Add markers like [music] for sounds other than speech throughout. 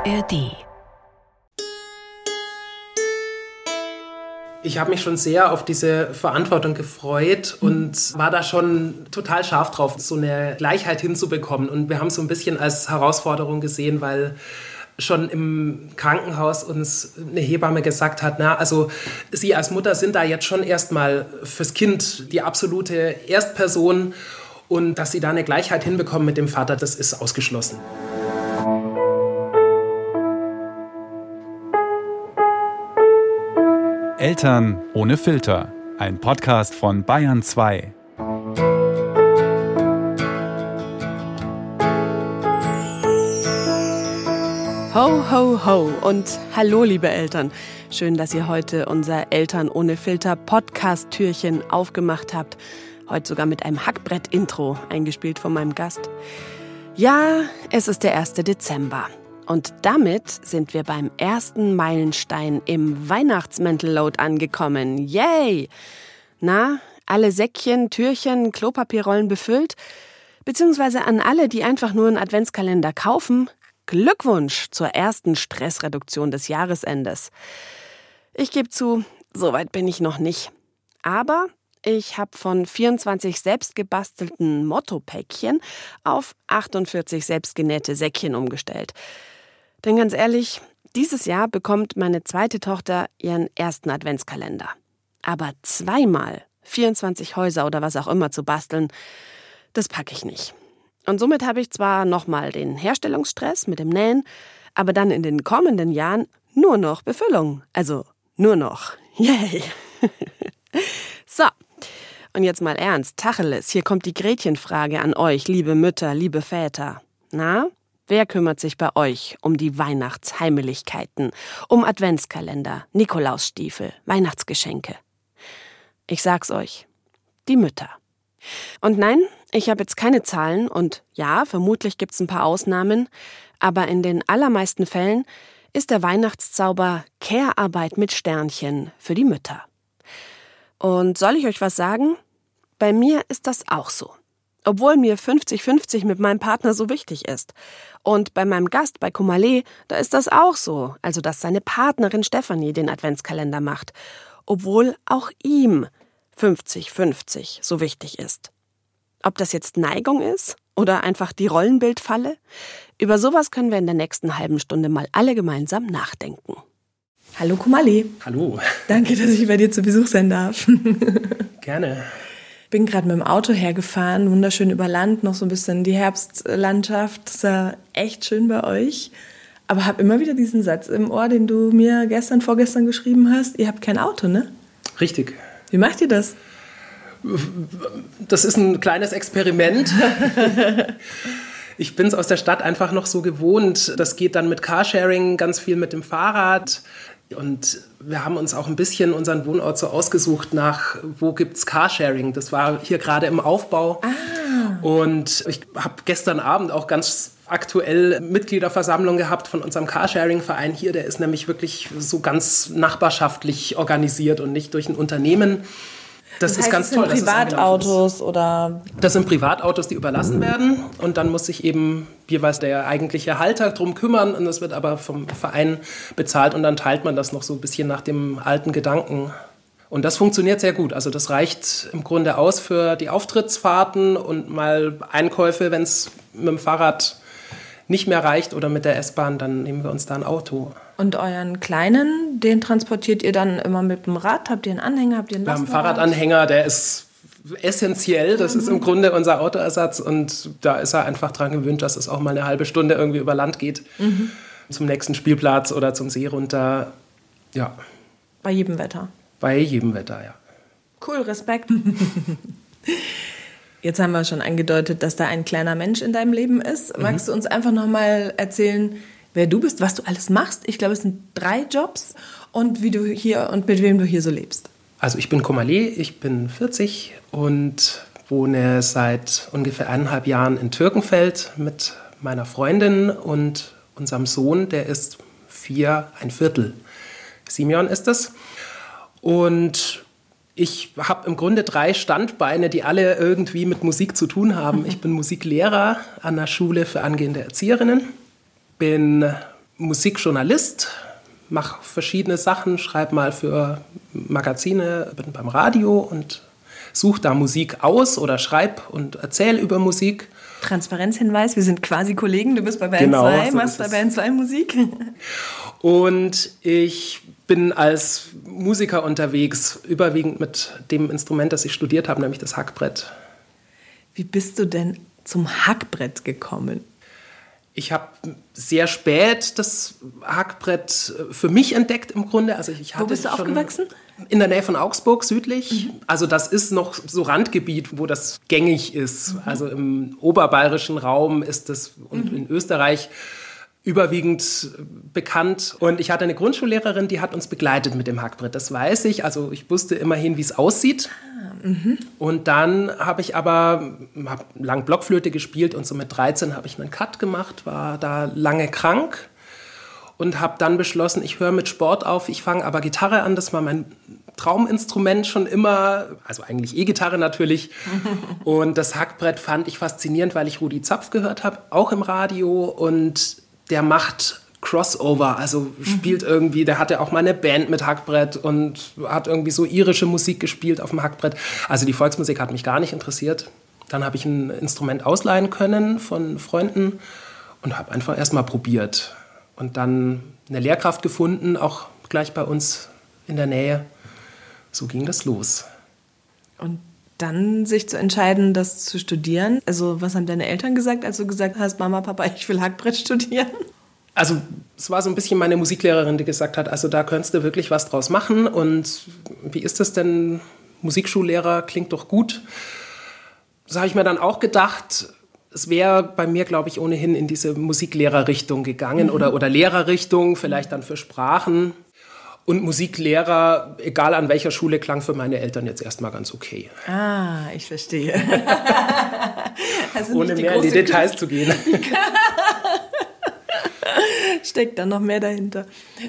ARD Ich habe mich schon sehr auf diese Verantwortung gefreut und war da schon total scharf drauf, so eine Gleichheit hinzubekommen. Und wir haben es so ein bisschen als Herausforderung gesehen, weil schon im Krankenhaus uns eine Hebamme gesagt hat, na, also Sie als Mutter sind da jetzt schon erstmal fürs Kind die absolute Erstperson und dass Sie da eine Gleichheit hinbekommen mit dem Vater, das ist ausgeschlossen. Eltern ohne Filter. Ein Podcast von Bayern 2. Ho, ho, ho und hallo, liebe Eltern. Schön, dass ihr heute unser Eltern ohne Filter Podcast-Türchen aufgemacht habt. Heute sogar mit einem Hackbrett-Intro, eingespielt von meinem Gast. Ja, es ist der 1. Dezember. Und damit sind wir beim ersten Meilenstein im Weihnachtsmäntelload angekommen. Yay! Na, alle Säckchen, Türchen, Klopapierrollen befüllt? Beziehungsweise an alle, die einfach nur einen Adventskalender kaufen? Glückwunsch zur ersten Stressreduktion des Jahresendes. Ich gebe zu, soweit bin ich noch nicht. Aber ich habe von 24 selbstgebastelten Motto-Päckchen auf 48 selbstgenähte Säckchen umgestellt. Denn ganz ehrlich, dieses Jahr bekommt meine zweite Tochter ihren ersten Adventskalender. Aber zweimal 24 Häuser oder was auch immer zu basteln, das packe ich nicht. Und somit habe ich zwar nochmal den Herstellungsstress mit dem Nähen, aber dann in den kommenden Jahren nur noch Befüllung. Also nur noch. [laughs] Yay! [laughs] so. Und jetzt mal ernst, Tacheles, hier kommt die Gretchenfrage an euch, liebe Mütter, liebe Väter. Na, Wer kümmert sich bei euch um die Weihnachtsheimlichkeiten, um Adventskalender, Nikolausstiefel, Weihnachtsgeschenke? Ich sag's euch, die Mütter. Und nein, ich habe jetzt keine Zahlen und ja, vermutlich gibt's ein paar Ausnahmen, aber in den allermeisten Fällen ist der Weihnachtszauber Care-Arbeit mit Sternchen für die Mütter. Und soll ich euch was sagen? Bei mir ist das auch so. Obwohl mir 50-50 mit meinem Partner so wichtig ist. Und bei meinem Gast bei Kumale, da ist das auch so. Also, dass seine Partnerin Stefanie den Adventskalender macht. Obwohl auch ihm 50-50 so wichtig ist. Ob das jetzt Neigung ist oder einfach die Rollenbildfalle? Über sowas können wir in der nächsten halben Stunde mal alle gemeinsam nachdenken. Hallo Kumali. Hallo. Danke, dass ich bei dir zu Besuch sein darf. Gerne bin gerade mit dem Auto hergefahren, wunderschön über Land, noch so ein bisschen die Herbstlandschaft. Das ist ja echt schön bei euch. Aber habe immer wieder diesen Satz im Ohr, den du mir gestern, vorgestern geschrieben hast. Ihr habt kein Auto, ne? Richtig. Wie macht ihr das? Das ist ein kleines Experiment. [laughs] ich bin es aus der Stadt einfach noch so gewohnt. Das geht dann mit Carsharing, ganz viel mit dem Fahrrad. Und wir haben uns auch ein bisschen unseren Wohnort so ausgesucht nach, wo gibt es Carsharing. Das war hier gerade im Aufbau. Ah. Und ich habe gestern Abend auch ganz aktuell Mitgliederversammlung gehabt von unserem Carsharing-Verein hier. Der ist nämlich wirklich so ganz nachbarschaftlich organisiert und nicht durch ein Unternehmen. Das, das heißt, ist ganz das toll. Sind Privatautos oder? Das sind Privatautos, die überlassen werden und dann muss sich eben jeweils der eigentliche Halter drum kümmern und das wird aber vom Verein bezahlt und dann teilt man das noch so ein bisschen nach dem alten Gedanken. Und das funktioniert sehr gut. Also das reicht im Grunde aus für die Auftrittsfahrten und mal Einkäufe, wenn es mit dem Fahrrad nicht mehr reicht oder mit der S-Bahn, dann nehmen wir uns da ein Auto. Und euren kleinen, den transportiert ihr dann immer mit dem Rad? Habt ihr einen Anhänger? Habt ihr einen Wir haben einen Fahrradanhänger, der ist essentiell. Das mhm. ist im mhm. Grunde unser Autoersatz und da ist er einfach dran gewöhnt, dass es auch mal eine halbe Stunde irgendwie über Land geht. Mhm. Zum nächsten Spielplatz oder zum See runter. Ja. Bei jedem Wetter. Bei jedem Wetter, ja. Cool, Respekt. [laughs] Jetzt haben wir schon angedeutet, dass da ein kleiner Mensch in deinem Leben ist. Mhm. Magst du uns einfach noch mal erzählen, wer du bist, was du alles machst? Ich glaube, es sind drei Jobs und wie du hier und mit wem du hier so lebst. Also ich bin Komale, ich bin 40 und wohne seit ungefähr eineinhalb Jahren in Türkenfeld mit meiner Freundin und unserem Sohn, der ist vier, ein Viertel. Simeon ist es. Und ich habe im Grunde drei Standbeine, die alle irgendwie mit Musik zu tun haben. Ich bin Musiklehrer an der Schule für angehende Erzieherinnen, bin Musikjournalist, mache verschiedene Sachen, schreibe mal für Magazine, bin beim Radio und suche da Musik aus oder schreibe und erzähle über Musik. Transparenzhinweis, wir sind quasi Kollegen, du bist bei genau, 2, so machst bei Bayern 2 Musik. [laughs] Und ich bin als Musiker unterwegs, überwiegend mit dem Instrument, das ich studiert habe, nämlich das Hackbrett. Wie bist du denn zum Hackbrett gekommen? Ich habe sehr spät das Hackbrett äh, für mich entdeckt im Grunde. Also ich hatte Wo bist du aufgewachsen? In der Nähe von Augsburg, südlich. Mhm. Also das ist noch so Randgebiet, wo das gängig ist. Mhm. Also im oberbayerischen Raum ist das und mhm. in Österreich überwiegend bekannt. Und ich hatte eine Grundschullehrerin, die hat uns begleitet mit dem Hackbrett. Das weiß ich. Also ich wusste immerhin, wie es aussieht. Mhm. Und dann habe ich aber hab lang Blockflöte gespielt und so mit 13 habe ich einen Cut gemacht, war da lange krank und habe dann beschlossen, ich höre mit Sport auf, ich fange aber Gitarre an, das war mein Trauminstrument schon immer, also eigentlich E-Gitarre natürlich. [laughs] und das Hackbrett fand ich faszinierend, weil ich Rudi Zapf gehört habe, auch im Radio und der macht Crossover, also spielt irgendwie, der hatte auch mal eine Band mit Hackbrett und hat irgendwie so irische Musik gespielt auf dem Hackbrett. Also die Volksmusik hat mich gar nicht interessiert. Dann habe ich ein Instrument ausleihen können von Freunden und habe einfach erstmal probiert. Und dann eine Lehrkraft gefunden, auch gleich bei uns in der Nähe. So ging das los. Und dann sich zu entscheiden, das zu studieren. Also was haben deine Eltern gesagt, als du gesagt hast, Mama, Papa, ich will Hackbrett studieren? Also es war so ein bisschen meine Musiklehrerin, die gesagt hat, also da könntest du wirklich was draus machen. Und wie ist das denn? Musikschullehrer klingt doch gut. Das habe ich mir dann auch gedacht. Es wäre bei mir, glaube ich, ohnehin in diese Musiklehrerrichtung gegangen mhm. oder, oder Lehrerrichtung, vielleicht dann für Sprachen. Und Musiklehrer, egal an welcher Schule, klang für meine Eltern jetzt erstmal ganz okay. Ah, ich verstehe. [laughs] also Ohne mehr in die Details zu gehen. [laughs] Steckt da noch mehr dahinter?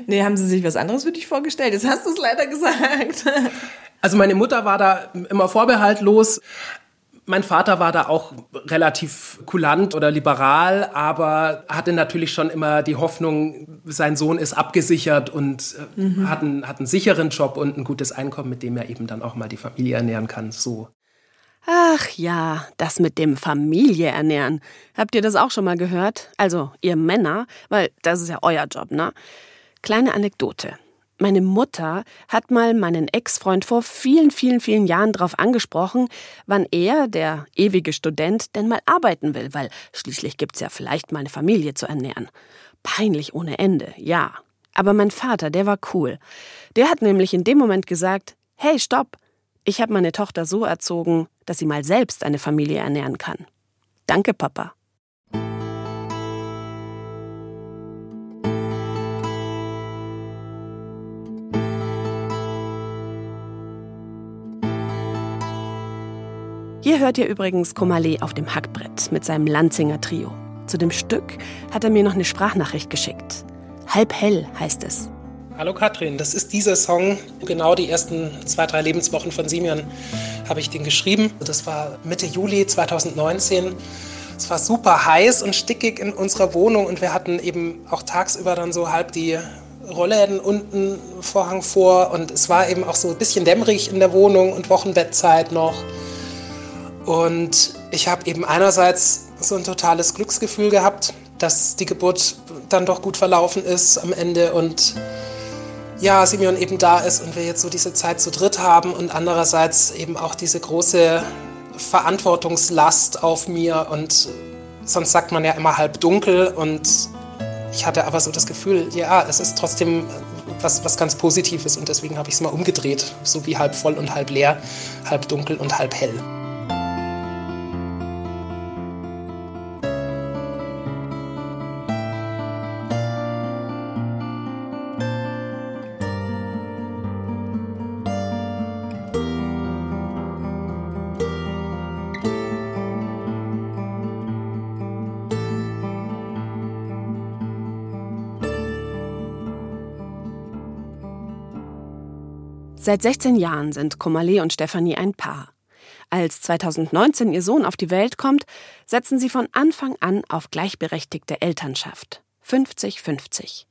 Nee, haben Sie sich was anderes für dich vorgestellt? Jetzt hast du es leider gesagt. Also meine Mutter war da immer vorbehaltlos. Mein Vater war da auch relativ kulant oder liberal, aber hatte natürlich schon immer die Hoffnung, sein Sohn ist abgesichert und äh, mhm. hat, einen, hat einen sicheren Job und ein gutes Einkommen, mit dem er eben dann auch mal die Familie ernähren kann. So. Ach ja, das mit dem Familie ernähren. Habt ihr das auch schon mal gehört? Also, ihr Männer, weil das ist ja euer Job, ne? Kleine Anekdote. Meine Mutter hat mal meinen Ex-Freund vor vielen, vielen, vielen Jahren darauf angesprochen, wann er, der ewige Student, denn mal arbeiten will, weil schließlich gibt's ja vielleicht mal eine Familie zu ernähren. Peinlich ohne Ende, ja. Aber mein Vater, der war cool. Der hat nämlich in dem Moment gesagt, hey, stopp, ich habe meine Tochter so erzogen, dass sie mal selbst eine Familie ernähren kann. Danke, Papa. Hier hört ihr übrigens Komale auf dem Hackbrett mit seinem Lanzinger Trio. Zu dem Stück hat er mir noch eine Sprachnachricht geschickt. Halb hell heißt es. Hallo Katrin, das ist dieser Song. Genau die ersten zwei, drei Lebenswochen von Simeon habe ich den geschrieben. Das war Mitte Juli 2019. Es war super heiß und stickig in unserer Wohnung und wir hatten eben auch tagsüber dann so halb die Rollläden unten, Vorhang vor und es war eben auch so ein bisschen dämmerig in der Wohnung und Wochenbettzeit noch. Und ich habe eben einerseits so ein totales Glücksgefühl gehabt, dass die Geburt dann doch gut verlaufen ist am Ende und ja, Simeon eben da ist und wir jetzt so diese Zeit zu dritt haben und andererseits eben auch diese große Verantwortungslast auf mir und sonst sagt man ja immer halb dunkel und ich hatte aber so das Gefühl, ja, es ist trotzdem was, was ganz Positives und deswegen habe ich es mal umgedreht, so wie halb voll und halb leer, halb dunkel und halb hell. Seit 16 Jahren sind Komale und Stefanie ein Paar. Als 2019 ihr Sohn auf die Welt kommt, setzen sie von Anfang an auf gleichberechtigte Elternschaft. 50-50.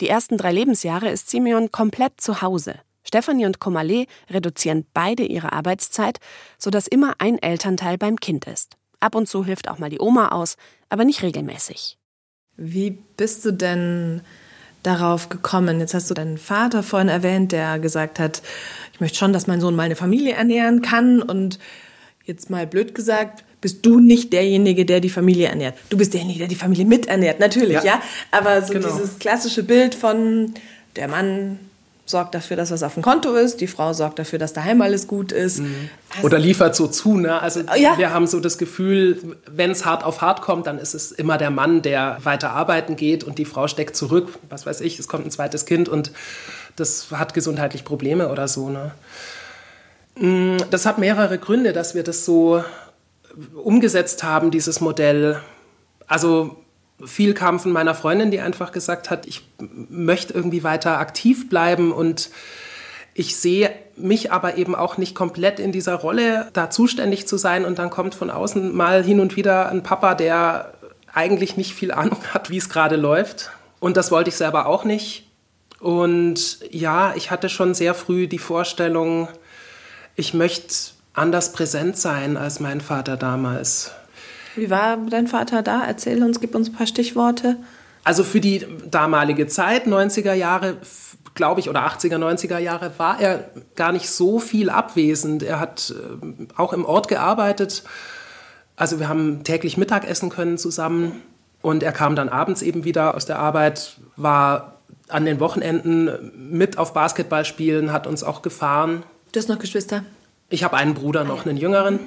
Die ersten drei Lebensjahre ist Simeon komplett zu Hause. Stefanie und Komale reduzieren beide ihre Arbeitszeit, sodass immer ein Elternteil beim Kind ist. Ab und zu hilft auch mal die Oma aus, aber nicht regelmäßig. Wie bist du denn darauf gekommen? Jetzt hast du deinen Vater vorhin erwähnt, der gesagt hat, ich möchte schon, dass mein Sohn mal eine Familie ernähren kann. Und jetzt mal blöd gesagt, bist du nicht derjenige, der die Familie ernährt. Du bist derjenige, der die Familie miternährt, natürlich, ja. ja? Aber so genau. dieses klassische Bild von der Mann sorgt dafür, dass was auf dem Konto ist, die Frau sorgt dafür, dass daheim alles gut ist. Mhm. Oder liefert so zu, ne? Also ja. wir haben so das Gefühl, wenn es hart auf hart kommt, dann ist es immer der Mann, der weiter arbeiten geht und die Frau steckt zurück. Was weiß ich, es kommt ein zweites Kind und das hat gesundheitlich Probleme oder so, ne? Mm, das hat mehrere Gründe, dass wir das so umgesetzt haben, dieses Modell. Also viel kam von meiner Freundin, die einfach gesagt hat, ich möchte irgendwie weiter aktiv bleiben und ich sehe mich aber eben auch nicht komplett in dieser Rolle, da zuständig zu sein. Und dann kommt von außen mal hin und wieder ein Papa, der eigentlich nicht viel Ahnung [laughs] hat, wie es gerade läuft. Und das wollte ich selber auch nicht. Und ja, ich hatte schon sehr früh die Vorstellung, ich möchte anders präsent sein als mein Vater damals. Wie war dein Vater da? Erzähl uns, gib uns ein paar Stichworte. Also für die damalige Zeit, 90er Jahre, glaube ich, oder 80er, 90er Jahre, war er gar nicht so viel abwesend. Er hat äh, auch im Ort gearbeitet. Also wir haben täglich Mittagessen können zusammen. Und er kam dann abends eben wieder aus der Arbeit, war an den Wochenenden mit auf Basketball spielen, hat uns auch gefahren. Du hast noch Geschwister? Ich habe einen Bruder noch, einen jüngeren.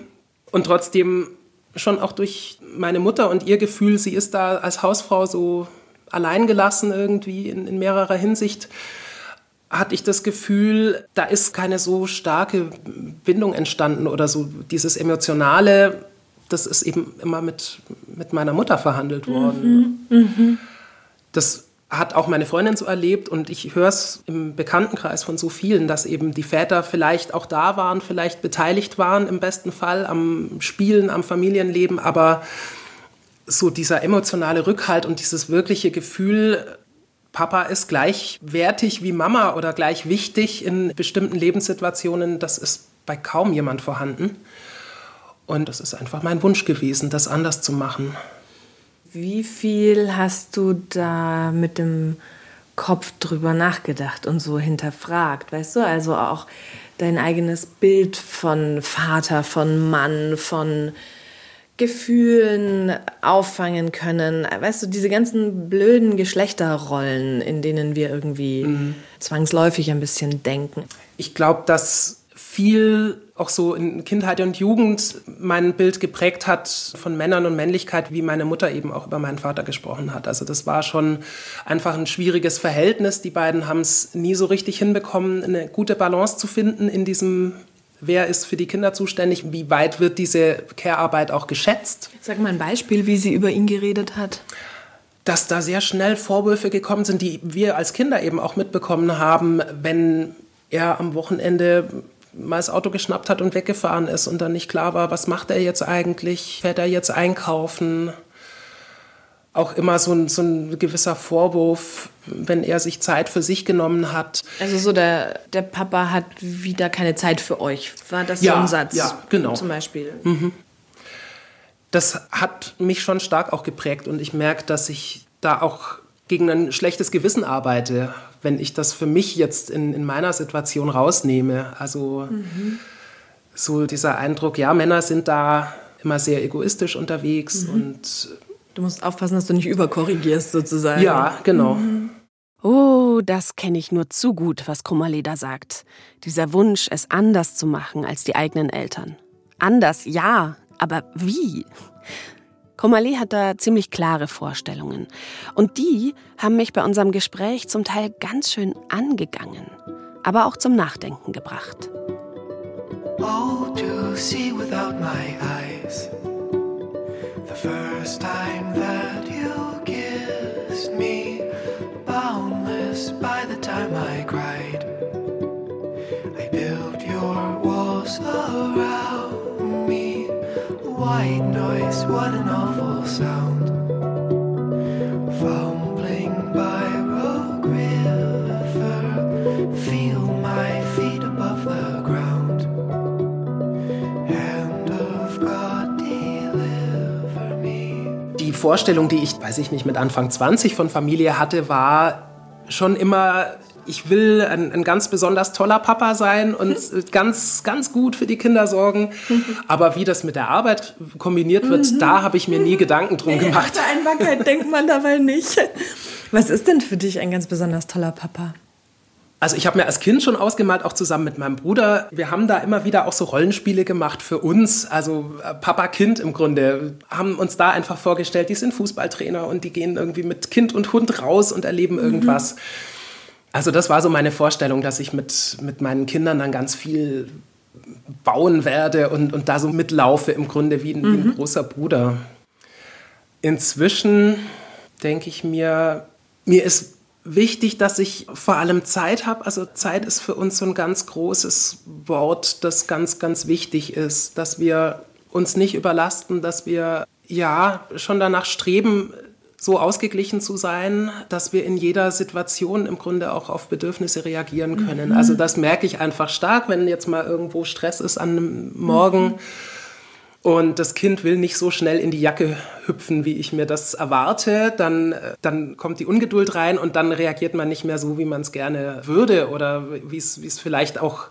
Und trotzdem schon auch durch meine Mutter und ihr Gefühl, sie ist da als Hausfrau so alleingelassen irgendwie in, in mehrerer Hinsicht, hatte ich das Gefühl, da ist keine so starke Bindung entstanden oder so dieses Emotionale, das ist eben immer mit, mit meiner Mutter verhandelt worden. Mhm, mh. Das hat auch meine Freundin so erlebt und ich höre es im Bekanntenkreis von so vielen, dass eben die Väter vielleicht auch da waren, vielleicht beteiligt waren im besten Fall am Spielen, am Familienleben, aber so dieser emotionale Rückhalt und dieses wirkliche Gefühl, Papa ist gleichwertig wie Mama oder gleich wichtig in bestimmten Lebenssituationen, das ist bei kaum jemand vorhanden. Und das ist einfach mein Wunsch gewesen, das anders zu machen. Wie viel hast du da mit dem Kopf drüber nachgedacht und so hinterfragt, weißt du? Also auch dein eigenes Bild von Vater, von Mann, von Gefühlen auffangen können. Weißt du, diese ganzen blöden Geschlechterrollen, in denen wir irgendwie mhm. zwangsläufig ein bisschen denken. Ich glaube, dass viel auch so in Kindheit und Jugend mein Bild geprägt hat von Männern und Männlichkeit, wie meine Mutter eben auch über meinen Vater gesprochen hat. Also das war schon einfach ein schwieriges Verhältnis. Die beiden haben es nie so richtig hinbekommen, eine gute Balance zu finden in diesem Wer ist für die Kinder zuständig? Wie weit wird diese Care-Arbeit auch geschätzt? Sag mal ein Beispiel, wie sie über ihn geredet hat dass da sehr schnell Vorwürfe gekommen sind, die wir als Kinder eben auch mitbekommen haben, wenn er am Wochenende mal das Auto geschnappt hat und weggefahren ist und dann nicht klar war, was macht er jetzt eigentlich? Fährt er jetzt einkaufen? Auch immer so ein, so ein gewisser Vorwurf, wenn er sich Zeit für sich genommen hat. Also so der, der Papa hat wieder keine Zeit für euch. War das ja, so ein Satz? Ja, genau. Zum Beispiel. Mhm. Das hat mich schon stark auch geprägt und ich merke, dass ich da auch gegen ein schlechtes Gewissen arbeite, wenn ich das für mich jetzt in, in meiner Situation rausnehme. Also mhm. so dieser Eindruck, ja, Männer sind da immer sehr egoistisch unterwegs mhm. und Du musst aufpassen, dass du nicht überkorrigierst sozusagen. Ja, genau. Mhm. Oh, das kenne ich nur zu gut, was Krummerleder sagt. Dieser Wunsch, es anders zu machen als die eigenen Eltern. Anders, ja, aber wie? Komali hat da ziemlich klare Vorstellungen. Und die haben mich bei unserem Gespräch zum Teil ganz schön angegangen, aber auch zum Nachdenken gebracht. Oh, to see without my eyes. The first time that you kissed me, boundless by the time I cried. I built your walls around white noise, what an awful sound. Fumbling by Rogue River, feel my feet above the ground. Hand of God, deliver me. Die Vorstellung, die ich, weiß ich nicht, mit Anfang 20 von Familie hatte, war schon immer ich will ein, ein, ganz besonders toller Papa sein und [laughs] ganz, ganz gut für die Kinder sorgen. Aber wie das mit der Arbeit kombiniert wird, mhm. da habe ich mir nie Gedanken drum gemacht. Nee, Einbarkeit denkt man dabei nicht. Was ist denn für dich ein ganz besonders toller Papa? Also ich habe mir als Kind schon ausgemalt, auch zusammen mit meinem Bruder. Wir haben da immer wieder auch so Rollenspiele gemacht für uns, also äh, Papa-Kind im Grunde. Haben uns da einfach vorgestellt, die sind Fußballtrainer und die gehen irgendwie mit Kind und Hund raus und erleben irgendwas. Mhm. Also das war so meine Vorstellung, dass ich mit, mit meinen Kindern dann ganz viel bauen werde und, und da so mitlaufe im Grunde wie, mhm. wie ein mhm. großer Bruder. Inzwischen denke ich mir, mir ist wichtig, dass ich vor allem Zeit habe. Also Zeit ist für uns so ein ganz großes Wort, das ganz, ganz wichtig ist, dass wir uns nicht überlasten, dass wir ja schon danach streben, so ausgeglichen zu sein, dass wir in jeder Situation im Grunde auch auf Bedürfnisse reagieren können. Mhm. Also das merke ich einfach stark, wenn jetzt mal irgendwo Stress ist an einem Morgen. Mhm. Und das Kind will nicht so schnell in die Jacke hüpfen, wie ich mir das erwarte. Dann, dann kommt die Ungeduld rein und dann reagiert man nicht mehr so, wie man es gerne würde oder wie es vielleicht auch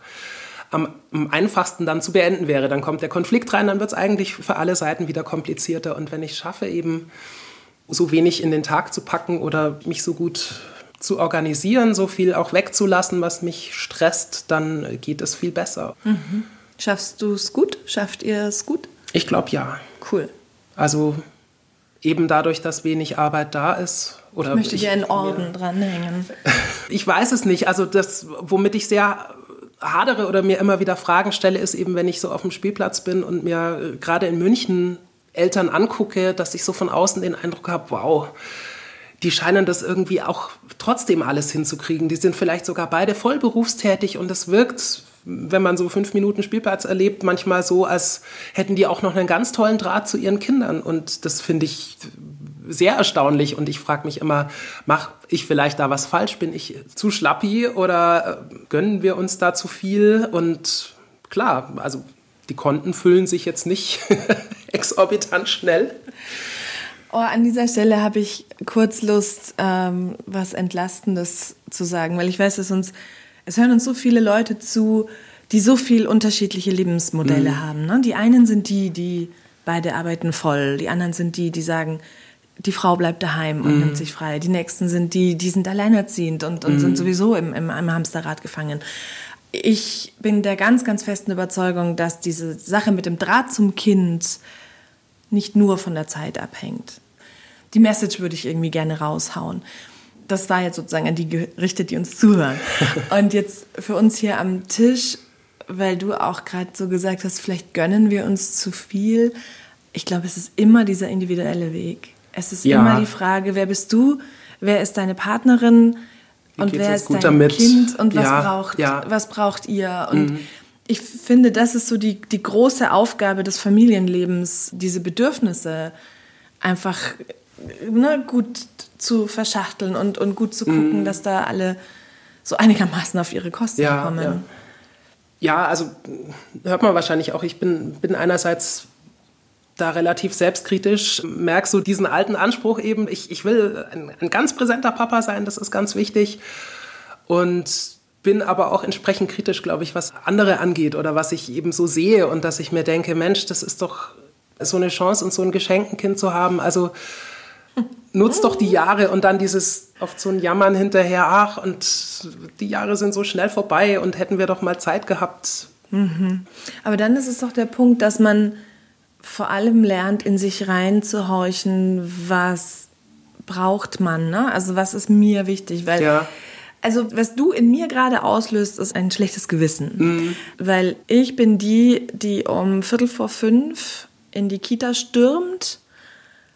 am, am, einfachsten dann zu beenden wäre. Dann kommt der Konflikt rein, dann wird es eigentlich für alle Seiten wieder komplizierter. Und wenn ich schaffe, eben so wenig in den Tag zu packen oder mich so gut zu organisieren, so viel auch wegzulassen, was mich stresst, dann geht es viel besser. Mhm. Schaffst du es gut? Schafft ihr es gut? Ich glaube ja. Cool. Also eben dadurch, dass wenig Arbeit da ist. Oder ich möchte dir einen Orden dranhängen. [laughs] Ich weiß es nicht. Also das, womit ich sehr hadere oder mir immer wieder Fragen stelle, ist eben, wenn ich so auf dem Spielplatz bin und mir äh, gerade in München Eltern angucke, dass ich so von außen den Eindruck habe, wow, die scheinen das irgendwie auch trotzdem alles hinzukriegen. Die sind vielleicht sogar beide voll berufstätig und es wirkt, wenn man so fünf Minuten Spielplatz erlebt, manchmal so, als hätten die auch noch einen ganz tollen Draht zu ihren Kindern. Und das finde ich sehr erstaunlich. Und ich frage mich immer, mache ich vielleicht da was falsch? Bin ich zu schlappi oder äh, gönnen wir uns da zu viel? Und klar, also die Konten füllen sich jetzt nicht [laughs] exorbitant schnell. Oh, an dieser Stelle habe ich kurz Lust, ähm, was Entlastendes zu sagen, weil ich weiß, dass uns, es hören uns so viele Leute zu, die so viel unterschiedliche Lebensmodelle mhm. haben. Ne? Die einen sind die, die beide arbeiten voll, die anderen sind die, die sagen, die Frau bleibt daheim und mhm. nimmt sich frei. Die nächsten sind die, die sind alleinerziehend und, und mhm. sind sowieso im, im, im Hamsterrad gefangen ich bin der ganz, ganz festen Überzeugung, dass diese Sache mit dem Draht zum Kind nicht nur von der Zeit abhängt. Die Message würde ich irgendwie gerne raushauen. Das war jetzt sozusagen an die gerichtet, die uns zuhören. [laughs] Und jetzt für uns hier am Tisch, weil du auch gerade so gesagt hast, vielleicht gönnen wir uns zu viel. Ich glaube, es ist immer dieser individuelle Weg. Es ist ja. immer die Frage, wer bist du? Wer ist deine Partnerin? Und wer ist dein damit? Kind und was, ja, braucht, ja. was braucht ihr? Und mhm. ich finde, das ist so die, die große Aufgabe des Familienlebens, diese Bedürfnisse einfach ne, gut zu verschachteln und, und gut zu gucken, mhm. dass da alle so einigermaßen auf ihre Kosten ja, kommen. Ja. ja, also hört man wahrscheinlich auch, ich bin, bin einerseits da relativ selbstkritisch, merkst du diesen alten Anspruch eben, ich, ich will ein, ein ganz präsenter Papa sein, das ist ganz wichtig. Und bin aber auch entsprechend kritisch, glaube ich, was andere angeht oder was ich eben so sehe und dass ich mir denke, Mensch, das ist doch so eine Chance und so ein Geschenkenkind zu haben. Also nutzt doch die Jahre und dann dieses oft so ein Jammern hinterher, ach, und die Jahre sind so schnell vorbei und hätten wir doch mal Zeit gehabt. Mhm. Aber dann ist es doch der Punkt, dass man vor allem lernt, in sich reinzuhorchen, was braucht man, ne? Also was ist mir wichtig, weil ja. Also was du in mir gerade auslöst, ist ein schlechtes Gewissen, mhm. weil ich bin die, die um Viertel vor fünf in die Kita stürmt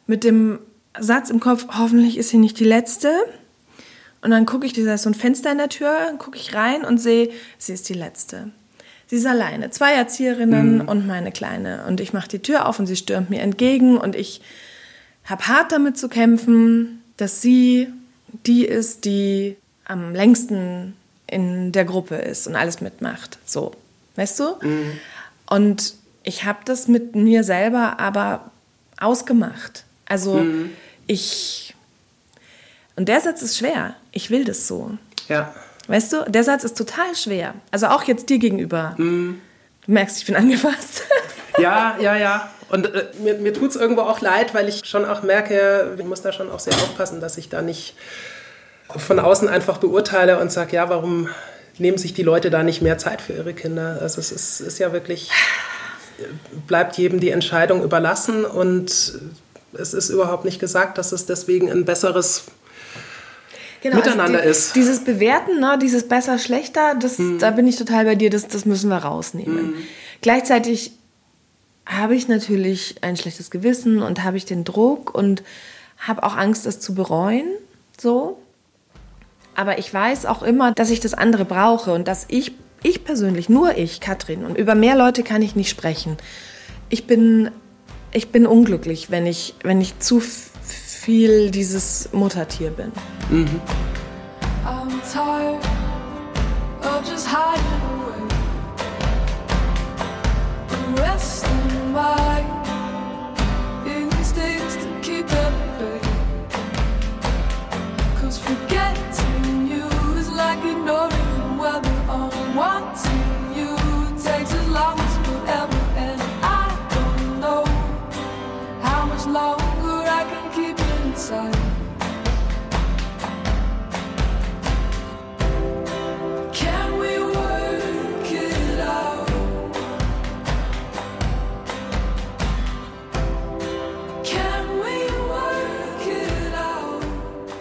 mit dem Satz im Kopf, hoffentlich ist sie nicht die letzte. Und dann gucke ich, da ist so ein Fenster in der Tür, gucke ich rein und sehe, sie ist die letzte. Sie ist alleine, zwei Erzieherinnen mhm. und meine Kleine. Und ich mache die Tür auf und sie stürmt mir entgegen und ich habe hart damit zu kämpfen, dass sie die ist, die am längsten in der Gruppe ist und alles mitmacht. So, weißt du? Mhm. Und ich habe das mit mir selber aber ausgemacht. Also mhm. ich. Und der Satz ist schwer. Ich will das so. Ja. Weißt du, der Satz ist total schwer. Also auch jetzt dir gegenüber. Mhm. Du merkst, ich bin angefasst. [laughs] Ja, ja, ja. Und äh, mir, mir tut es irgendwo auch leid, weil ich schon auch merke, ich muss da schon auch sehr aufpassen, dass ich da nicht von außen einfach beurteile und sage, ja, warum nehmen sich die Leute da nicht mehr Zeit für ihre Kinder? Also es ist, ist ja wirklich, bleibt jedem die Entscheidung überlassen und es ist überhaupt nicht gesagt, dass es deswegen ein besseres genau, also Miteinander also die, ist. Dieses Bewerten, ne, dieses besser, schlechter, das, hm. da bin ich total bei dir, das, das müssen wir rausnehmen. Hm. Gleichzeitig habe ich natürlich ein schlechtes Gewissen und habe ich den Druck und habe auch Angst, es zu bereuen. So. Aber ich weiß auch immer, dass ich das andere brauche und dass ich, ich persönlich, nur ich, Katrin, und über mehr Leute kann ich nicht sprechen. Ich bin, ich bin unglücklich, wenn ich, wenn ich zu viel dieses Muttertier bin. Mhm. I'm tired of just hiding away.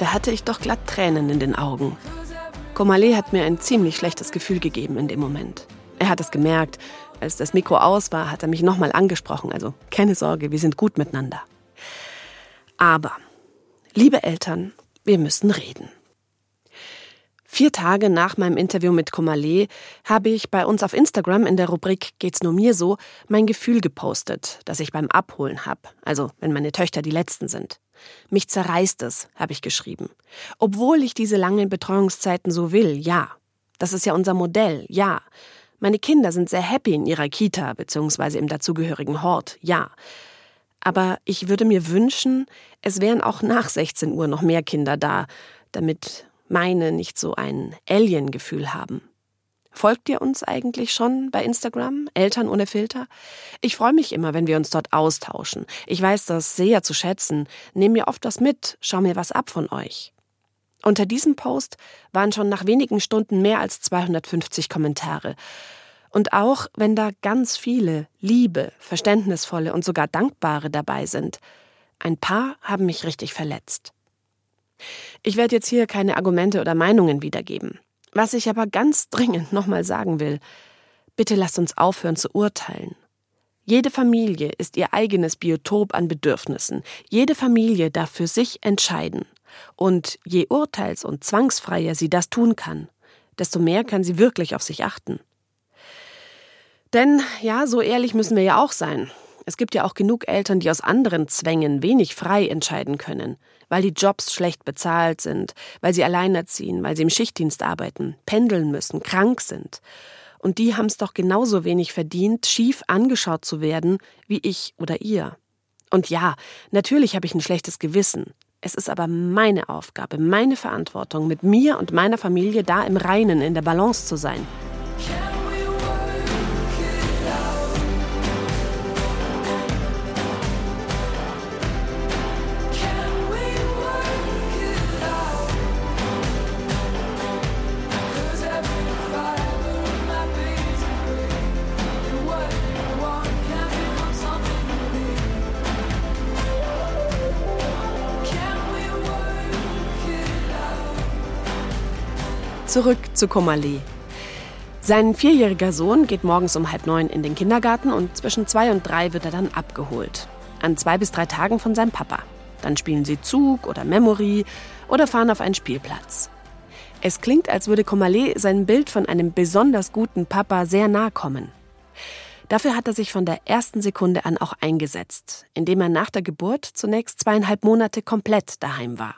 Da hatte ich doch glatt Tränen in den Augen. Komale hat mir ein ziemlich schlechtes Gefühl gegeben in dem Moment. Er hat es gemerkt. Als das Mikro aus war, hat er mich nochmal angesprochen. Also keine Sorge, wir sind gut miteinander. Aber, liebe Eltern, wir müssen reden. Vier Tage nach meinem Interview mit Komale habe ich bei uns auf Instagram in der Rubrik Geht's nur mir so mein Gefühl gepostet, das ich beim Abholen habe, also wenn meine Töchter die letzten sind. Mich zerreißt es, habe ich geschrieben. Obwohl ich diese langen Betreuungszeiten so will, ja. Das ist ja unser Modell, ja. Meine Kinder sind sehr happy in ihrer Kita bzw. im dazugehörigen Hort, ja. Aber ich würde mir wünschen, es wären auch nach 16 Uhr noch mehr Kinder da, damit meine nicht so ein Alien-Gefühl haben. Folgt ihr uns eigentlich schon bei Instagram, Eltern ohne Filter? Ich freue mich immer, wenn wir uns dort austauschen. Ich weiß das sehr zu schätzen, nehme mir oft was mit, schau mir was ab von euch. Unter diesem Post waren schon nach wenigen Stunden mehr als 250 Kommentare. Und auch wenn da ganz viele liebe, verständnisvolle und sogar dankbare dabei sind, ein paar haben mich richtig verletzt. Ich werde jetzt hier keine Argumente oder Meinungen wiedergeben. Was ich aber ganz dringend nochmal sagen will, bitte lasst uns aufhören zu urteilen. Jede Familie ist ihr eigenes Biotop an Bedürfnissen. Jede Familie darf für sich entscheiden. Und je urteils- und zwangsfreier sie das tun kann, desto mehr kann sie wirklich auf sich achten. Denn, ja, so ehrlich müssen wir ja auch sein. Es gibt ja auch genug Eltern, die aus anderen Zwängen wenig frei entscheiden können weil die Jobs schlecht bezahlt sind, weil sie alleinerziehen, weil sie im Schichtdienst arbeiten, pendeln müssen, krank sind. Und die haben es doch genauso wenig verdient, schief angeschaut zu werden, wie ich oder ihr. Und ja, natürlich habe ich ein schlechtes Gewissen. Es ist aber meine Aufgabe, meine Verantwortung, mit mir und meiner Familie da im Reinen, in der Balance zu sein. Zurück zu Komale. Sein vierjähriger Sohn geht morgens um halb neun in den Kindergarten und zwischen zwei und drei wird er dann abgeholt. An zwei bis drei Tagen von seinem Papa. Dann spielen sie Zug oder Memory oder fahren auf einen Spielplatz. Es klingt, als würde Komale sein Bild von einem besonders guten Papa sehr nahe kommen. Dafür hat er sich von der ersten Sekunde an auch eingesetzt, indem er nach der Geburt zunächst zweieinhalb Monate komplett daheim war.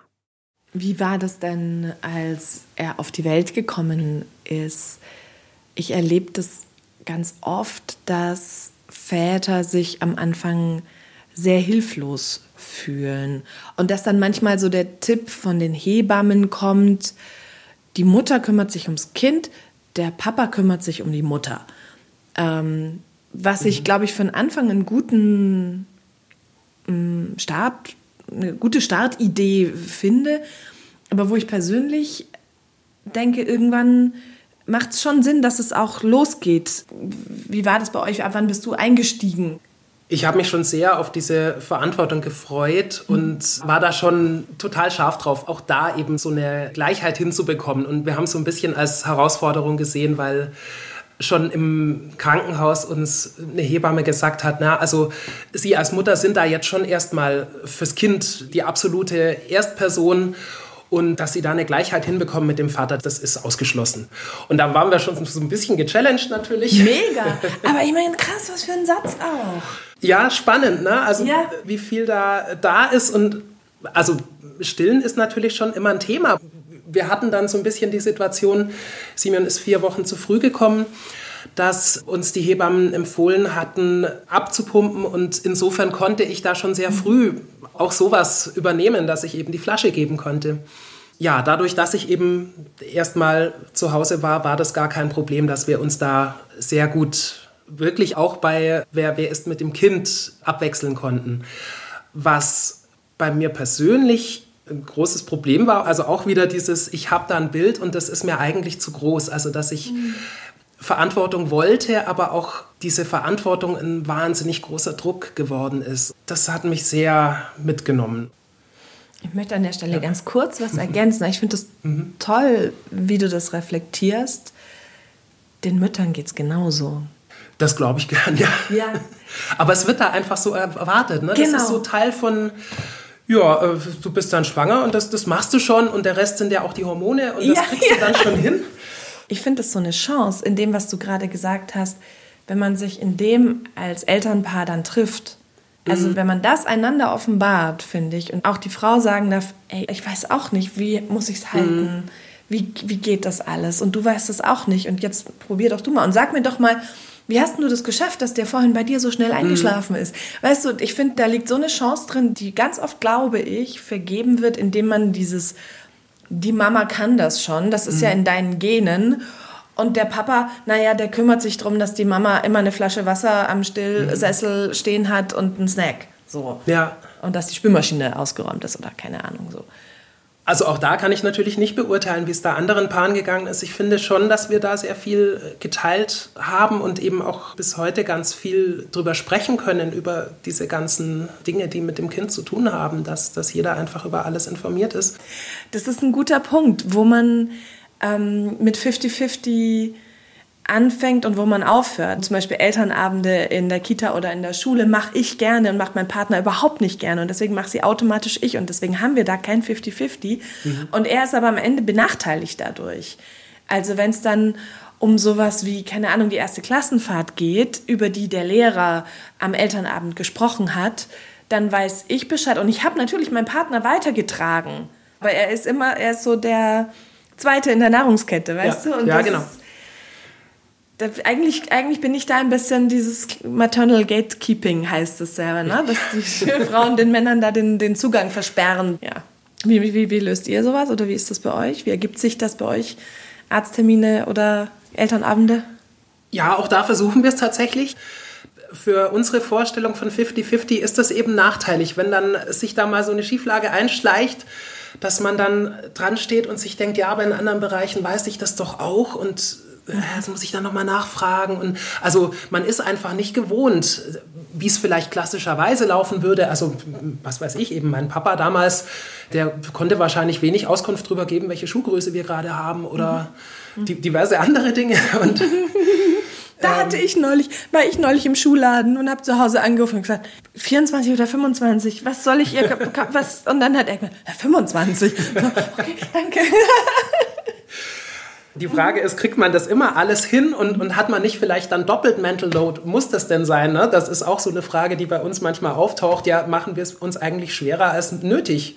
Wie war das denn, als er auf die Welt gekommen ist? Ich erlebe das ganz oft, dass Väter sich am Anfang sehr hilflos fühlen. Und dass dann manchmal so der Tipp von den Hebammen kommt, die Mutter kümmert sich ums Kind, der Papa kümmert sich um die Mutter. Ähm, was ich, mhm. glaube ich, den Anfang einen guten ähm, Start, eine gute Startidee finde, aber wo ich persönlich denke, irgendwann macht es schon Sinn, dass es auch losgeht. Wie war das bei euch? Ab wann bist du eingestiegen? Ich habe mich schon sehr auf diese Verantwortung gefreut und war da schon total scharf drauf, auch da eben so eine Gleichheit hinzubekommen. Und wir haben es so ein bisschen als Herausforderung gesehen, weil schon im Krankenhaus uns eine Hebamme gesagt hat, na, also Sie als Mutter sind da jetzt schon erstmal fürs Kind die absolute Erstperson und dass sie da eine Gleichheit hinbekommen mit dem Vater, das ist ausgeschlossen. Und da waren wir schon so ein bisschen gechallenged natürlich. Mega. Aber ich meine, krass, was für ein Satz auch. Ja, spannend, ne? Also ja. wie viel da da ist und also Stillen ist natürlich schon immer ein Thema. Wir hatten dann so ein bisschen die Situation, Simeon ist vier Wochen zu früh gekommen dass uns die Hebammen empfohlen hatten, abzupumpen. Und insofern konnte ich da schon sehr früh auch sowas übernehmen, dass ich eben die Flasche geben konnte. Ja, dadurch, dass ich eben erstmal zu Hause war, war das gar kein Problem, dass wir uns da sehr gut wirklich auch bei Wer, wer ist mit dem Kind abwechseln konnten. Was bei mir persönlich ein großes Problem war, also auch wieder dieses, ich habe da ein Bild und das ist mir eigentlich zu groß. Also, dass ich mhm. Verantwortung wollte, aber auch diese Verantwortung ein wahnsinnig großer Druck geworden ist. Das hat mich sehr mitgenommen. Ich möchte an der Stelle ja. ganz kurz was ergänzen. Ich finde es mhm. toll, wie du das reflektierst. Den Müttern geht es genauso. Das glaube ich gern, ja. ja. Aber es wird da einfach so erwartet. Ne? Genau. Das ist so Teil von, ja, äh, du bist dann schwanger und das, das machst du schon und der Rest sind ja auch die Hormone und das ja, kriegst du dann schon hin ich finde es so eine Chance in dem, was du gerade gesagt hast, wenn man sich in dem als Elternpaar dann trifft. Also mhm. wenn man das einander offenbart, finde ich, und auch die Frau sagen darf, ey, ich weiß auch nicht, wie muss ich es halten? Mhm. Wie, wie geht das alles? Und du weißt es auch nicht. Und jetzt probier doch du mal und sag mir doch mal, wie hast du das geschafft, dass der vorhin bei dir so schnell eingeschlafen mhm. ist? Weißt du, ich finde, da liegt so eine Chance drin, die ganz oft, glaube ich, vergeben wird, indem man dieses die Mama kann das schon, das ist mhm. ja in deinen Genen. Und der Papa, naja, der kümmert sich darum, dass die Mama immer eine Flasche Wasser am Stillsessel mhm. stehen hat und einen Snack. So. Ja. Und dass die Spülmaschine ausgeräumt ist oder keine Ahnung so. Also auch da kann ich natürlich nicht beurteilen, wie es da anderen Paaren gegangen ist. Ich finde schon, dass wir da sehr viel geteilt haben und eben auch bis heute ganz viel drüber sprechen können, über diese ganzen Dinge, die mit dem Kind zu tun haben, dass, dass jeder einfach über alles informiert ist. Das ist ein guter Punkt, wo man ähm, mit 50-50 anfängt und wo man aufhört. Zum Beispiel Elternabende in der Kita oder in der Schule mache ich gerne und macht mein Partner überhaupt nicht gerne. Und deswegen mache sie automatisch ich. Und deswegen haben wir da kein 50-50. Mhm. Und er ist aber am Ende benachteiligt dadurch. Also wenn es dann um sowas wie, keine Ahnung, die erste Klassenfahrt geht, über die der Lehrer am Elternabend gesprochen hat, dann weiß ich Bescheid. Und ich habe natürlich meinen Partner weitergetragen. Aber er ist immer, er ist so der Zweite in der Nahrungskette, weißt ja. du? Und ja, genau. Ist, eigentlich, eigentlich bin ich da ein bisschen dieses Maternal Gatekeeping heißt es selber, ne? dass die [laughs] Frauen den Männern da den, den Zugang versperren. Ja. Wie, wie, wie löst ihr sowas oder wie ist das bei euch? Wie ergibt sich das bei euch? Arzttermine oder Elternabende? Ja, auch da versuchen wir es tatsächlich. Für unsere Vorstellung von 50-50 ist das eben nachteilig, wenn dann sich da mal so eine Schieflage einschleicht, dass man dann dran steht und sich denkt, ja, aber in anderen Bereichen weiß ich das doch auch und jetzt muss ich dann nochmal nachfragen. Und also man ist einfach nicht gewohnt, wie es vielleicht klassischerweise laufen würde. Also was weiß ich, eben mein Papa damals, der konnte wahrscheinlich wenig Auskunft darüber geben, welche Schuhgröße wir gerade haben oder mhm. die, diverse andere Dinge. [laughs] Und Da hatte ich neulich, war ich neulich im Schuhladen und habe zu Hause angerufen und gesagt, 24 oder 25, was soll ich ihr, [laughs] was? Und dann hat er gesagt, 25. [laughs] Okay, danke. Die Frage ist, kriegt man das immer alles hin und, und hat man nicht vielleicht dann doppelt Mental Load? Muss das denn sein? Ne? Das ist auch so eine Frage, die bei uns manchmal auftaucht. Ja, machen wir es uns eigentlich schwerer als nötig?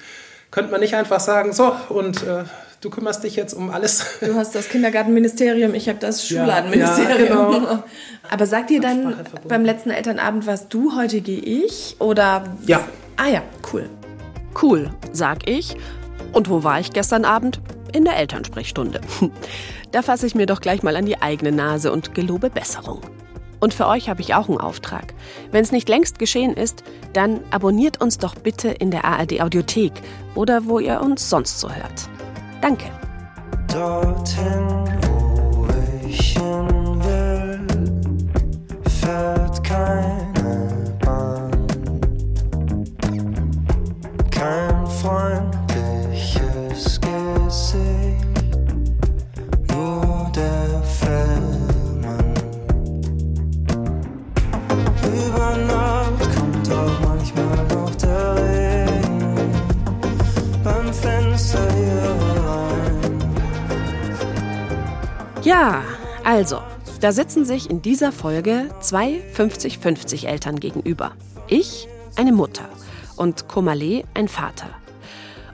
Könnte man nicht einfach sagen, so, und äh, du kümmerst dich jetzt um alles. Du hast das Kindergartenministerium, ich habe das Schulladenministerium. Ja, genau. [laughs] Aber sagt ihr dann beim letzten Elternabend, was du, heute gehe ich? Oder? Ja. Ah ja, cool. Cool, sag ich. Und wo war ich gestern Abend? In der Elternsprechstunde. [laughs] Da fasse ich mir doch gleich mal an die eigene Nase und gelobe Besserung. Und für euch habe ich auch einen Auftrag. Wenn es nicht längst geschehen ist, dann abonniert uns doch bitte in der ARD Audiothek oder wo ihr uns sonst so hört. Danke. Dorthin, wo ich hin will, fährt keine Bahn. Kein freundliches Ja, also, da sitzen sich in dieser Folge zwei 50-50 Eltern gegenüber. Ich, eine Mutter und Komale, ein Vater.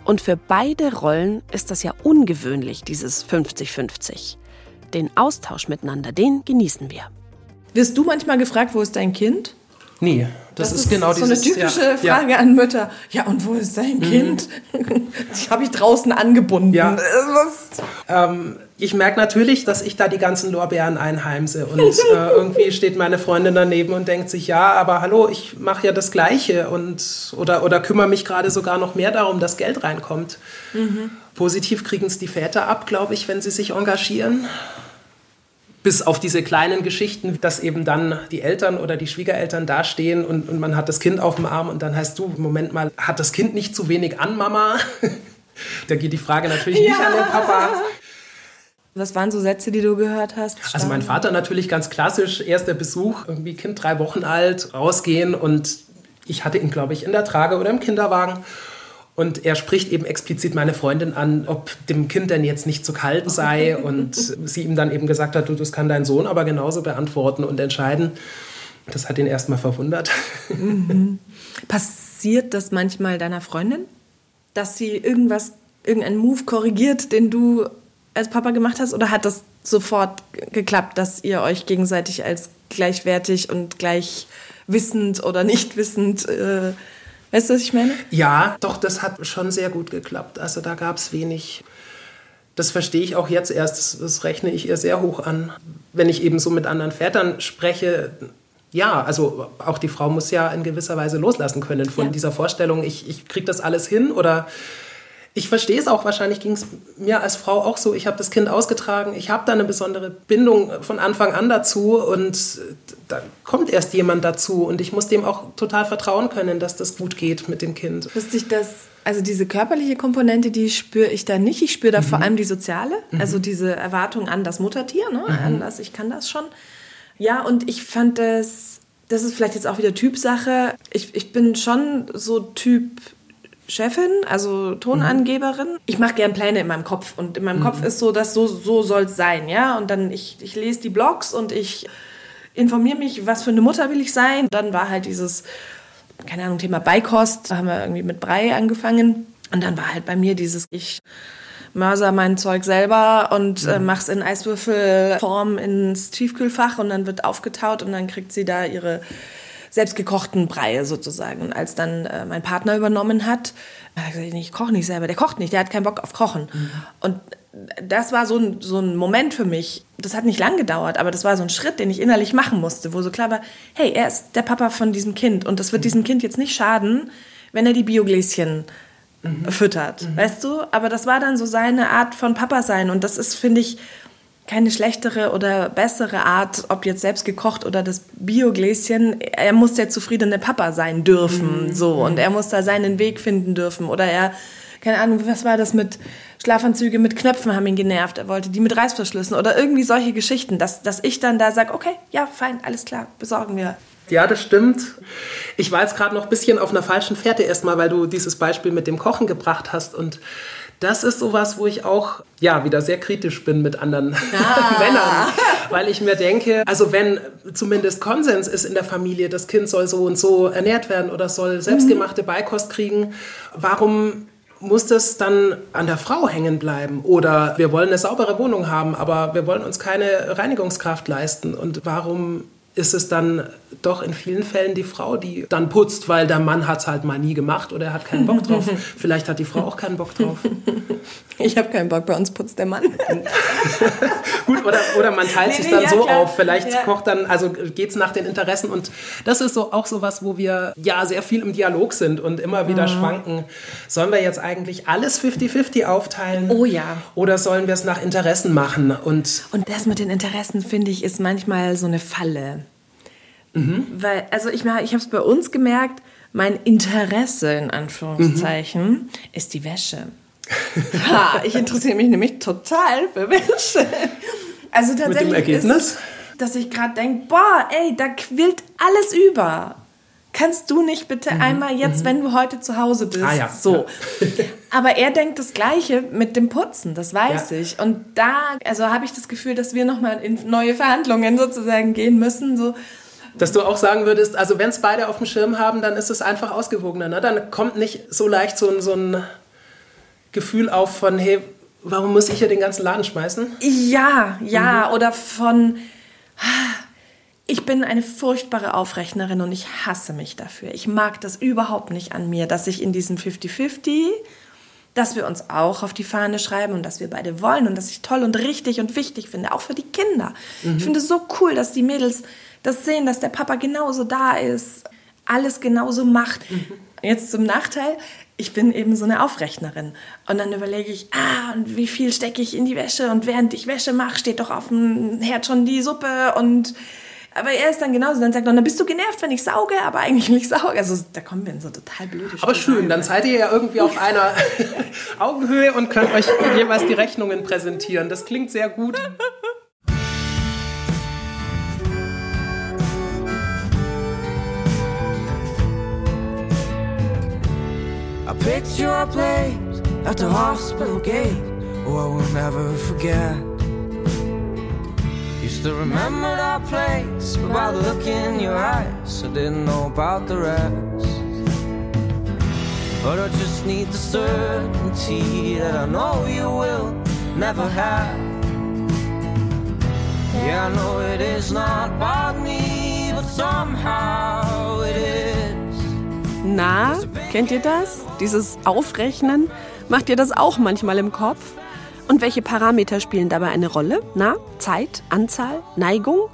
Und für beide Rollen ist das ja ungewöhnlich, dieses 50-50. Den Austausch miteinander, den genießen wir. Wirst du manchmal gefragt, wo ist dein Kind? Nee, das, das ist, ist, genau so dieses, eine typische ja, Frage ja. an Mütter. Ja, und wo ist dein mhm. Kind? [laughs] Die habe ich draußen angebunden. Ja. Ähm, ich merke natürlich, dass ich da die ganzen Lorbeeren einheimse. Und äh, [laughs] irgendwie steht meine Freundin daneben und denkt sich, ja, aber hallo, ich mache ja das Gleiche und oder, oder kümmere mich gerade sogar noch mehr darum, dass Geld reinkommt. Mhm. Positiv kriegen es die Väter ab, glaube ich, wenn sie sich engagieren bis auf diese kleinen Geschichten, dass eben dann die Eltern oder die Schwiegereltern dastehen und, und man hat das Kind auf dem Arm und dann heißt du, Moment mal, hat das Kind nicht zu wenig an, Mama? [laughs] da geht die Frage natürlich nicht an den Papa. [laughs] Was waren so Sätze, die du gehört hast? Also mein Vater natürlich ganz klassisch, erster Besuch, irgendwie Kind drei Wochen alt, rausgehen und ich hatte ihn, glaube ich, in der Trage oder im Kinderwagen und er spricht eben explizit meine Freundin an, ob dem Kind denn jetzt nicht zu kalt sei. [laughs] Und sie ihm dann eben gesagt hat, du, das kann dein Sohn aber genauso beantworten und entscheiden. Das hat ihn erstmal verwundert. Mhm. Passiert das manchmal deiner Freundin? Dass sie irgendwas, irgendeinen Move korrigiert, den du als Papa gemacht hast? Oder hat das sofort geklappt, dass ihr euch gegenseitig als gleichwertig und gleich wissend oder nicht wissend äh, Weißt du, was ich meine? Ja, doch, das hat schon sehr gut geklappt. Also da gab es wenig. Das verstehe ich auch jetzt erst. Das, das rechne ich ihr sehr hoch an. Wenn ich eben so mit anderen Vätern spreche, ja, also auch die Frau muss ja in gewisser Weise loslassen können von ja. dieser Vorstellung, ich, ich kriege das alles hin oder ich verstehe es auch, wahrscheinlich ging es mir als Frau auch so. Ich habe das Kind ausgetragen, ich habe da eine besondere Bindung von Anfang an dazu und da kommt erst jemand dazu und ich muss dem auch total vertrauen können, dass das gut geht mit dem Kind. Wusste ich das, also diese körperliche Komponente, die spüre ich da nicht. Ich spüre da mhm. vor allem die soziale, mhm. also diese Erwartung an das Muttertier, ne? Mhm. an das, ich kann das schon. Ja, und ich fand das, das ist vielleicht jetzt auch wieder Typsache. Ich, ich bin schon so Typ Chefin, also Tonangeberin. Mhm. Ich mache gern Pläne in meinem Kopf und in meinem mhm. Kopf ist so, dass so, so soll es sein, ja. Und dann ich, ich lese die Blogs und ich informiere mich, was für eine Mutter will ich sein. Dann war halt dieses, keine Ahnung, Thema Beikost. Da haben wir irgendwie mit Brei angefangen. Und dann war halt bei mir dieses, ich mörser mein Zeug selber und äh, mhm. mach's in Eiswürfelform ins Tiefkühlfach und dann wird aufgetaut und dann kriegt sie da ihre selbstgekochten Brei sozusagen. Und als dann äh, mein Partner übernommen hat, habe ich gesagt, ich koche nicht selber. Der kocht nicht, der hat keinen Bock auf Kochen. Mhm. Und das war so ein, so ein Moment für mich. Das hat nicht lang gedauert, aber das war so ein Schritt, den ich innerlich machen musste, wo so klar war, hey, er ist der Papa von diesem Kind und das wird mhm. diesem Kind jetzt nicht schaden, wenn er die Biogläschen mhm. füttert, mhm. weißt du? Aber das war dann so seine Art von Papa sein und das ist, finde ich, keine schlechtere oder bessere Art, ob jetzt selbst gekocht oder das Biogläschen. Er muss der zufriedene Papa sein dürfen, mhm. so und er muss da seinen Weg finden dürfen oder er, keine Ahnung, was war das mit Schlafanzüge mit Knöpfen haben ihn genervt. Er wollte die mit Reißverschlüssen oder irgendwie solche Geschichten, dass, dass ich dann da sage, okay, ja, fein, alles klar, besorgen wir. Ja, das stimmt. Ich war jetzt gerade noch ein bisschen auf einer falschen Fährte erstmal, weil du dieses Beispiel mit dem Kochen gebracht hast und das ist sowas, wo ich auch ja wieder sehr kritisch bin mit anderen [laughs] ah. Männern, weil ich mir denke, also wenn zumindest Konsens ist in der Familie, das Kind soll so und so ernährt werden oder soll selbstgemachte Beikost kriegen, warum muss das dann an der Frau hängen bleiben? Oder wir wollen eine saubere Wohnung haben, aber wir wollen uns keine Reinigungskraft leisten. Und warum ist es dann doch in vielen Fällen die Frau, die dann putzt, weil der Mann hat es halt mal nie gemacht oder er hat keinen Bock drauf. [laughs] Vielleicht hat die Frau auch keinen Bock drauf. [laughs] Ich habe keinen Bock, bei uns putzt der Mann. [laughs] Gut, oder, oder man teilt nee, sich dann ja, so klar. auf. Vielleicht ja. kocht dann, also geht es nach den Interessen. Und das ist so auch so was, wo wir ja sehr viel im Dialog sind und immer wieder mhm. schwanken. Sollen wir jetzt eigentlich alles 50-50 aufteilen? Oh ja. Oder sollen wir es nach Interessen machen? Und, und das mit den Interessen, finde ich, ist manchmal so eine Falle. Mhm. Weil, also ich, ich habe es bei uns gemerkt, mein Interesse in Anführungszeichen mhm. ist die Wäsche. Ha, ich interessiere mich nämlich total für Wäsche. Also tatsächlich Mit dem Ergebnis? Ist, dass ich gerade denke, boah, ey, da quillt alles über. Kannst du nicht bitte mhm. einmal jetzt, mhm. wenn du heute zu Hause bist, ah, ja. so. Ja. [laughs] Aber er denkt das Gleiche mit dem Putzen, das weiß ja. ich. Und da, also habe ich das Gefühl, dass wir nochmal in neue Verhandlungen sozusagen gehen müssen, so dass du auch sagen würdest, also wenn es beide auf dem Schirm haben, dann ist es einfach ausgewogener. Ne? Dann kommt nicht so leicht so, ein, so ein Gefühl auf von, hey, warum muss ich hier den ganzen Laden schmeißen? Ja, ja, mhm. oder von, ich bin eine furchtbare Aufrechnerin und ich hasse mich dafür. Ich mag das überhaupt nicht an mir, dass ich in diesem 50-50 dass wir uns auch auf die Fahne schreiben und dass wir beide wollen und dass ich toll und richtig und wichtig finde, auch für die Kinder. Mhm. Ich finde es so cool, dass die Mädels das sehen, dass der Papa genauso da ist, alles genauso macht. Mhm. Jetzt zum Nachteil, ich bin eben so eine Aufrechnerin. Und dann überlege ich, ah, und wie viel stecke ich in die Wäsche? Und während ich Wäsche mache, steht doch auf dem Herd schon die Suppe. Und aber er ist dann genauso, dann sagt er, dann bist du genervt, wenn ich sauge, aber eigentlich nicht sauge. Also da kommen wir in so total blöde Aber schön, dann seid ihr ja irgendwie auf einer [laughs] Augenhöhe und könnt euch jeweils die Rechnungen präsentieren. Das klingt sehr gut. Picture a place at the hospital gate. Oh, I will never forget. Used to remember that place, but by the look in your eyes, I didn't know about the rest. But I just need the certainty that I know you will never have. Yeah, I know it is not about me, but somehow. Na, kennt ihr das? Dieses Aufrechnen? Macht ihr das auch manchmal im Kopf? Und welche Parameter spielen dabei eine Rolle? Na, Zeit, Anzahl, Neigung?